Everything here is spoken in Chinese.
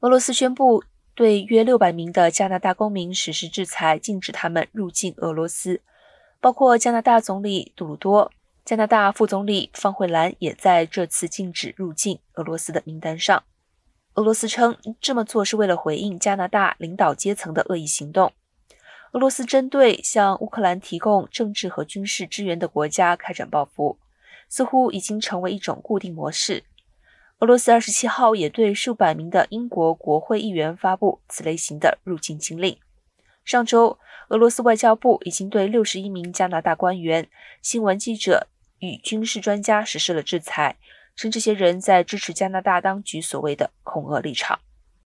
俄罗斯宣布对约六百名的加拿大公民实施制裁，禁止他们入境俄罗斯，包括加拿大总理杜鲁多、加拿大副总理方慧兰也在这次禁止入境俄罗斯的名单上。俄罗斯称这么做是为了回应加拿大领导阶层的恶意行动。俄罗斯针对向乌克兰提供政治和军事支援的国家开展报复，似乎已经成为一种固定模式。俄罗斯二十七号也对数百名的英国国会议员发布此类型的入境禁令。上周，俄罗斯外交部已经对六十一名加拿大官员、新闻记者与军事专家实施了制裁。称这些人在支持加拿大当局所谓的恐俄立场。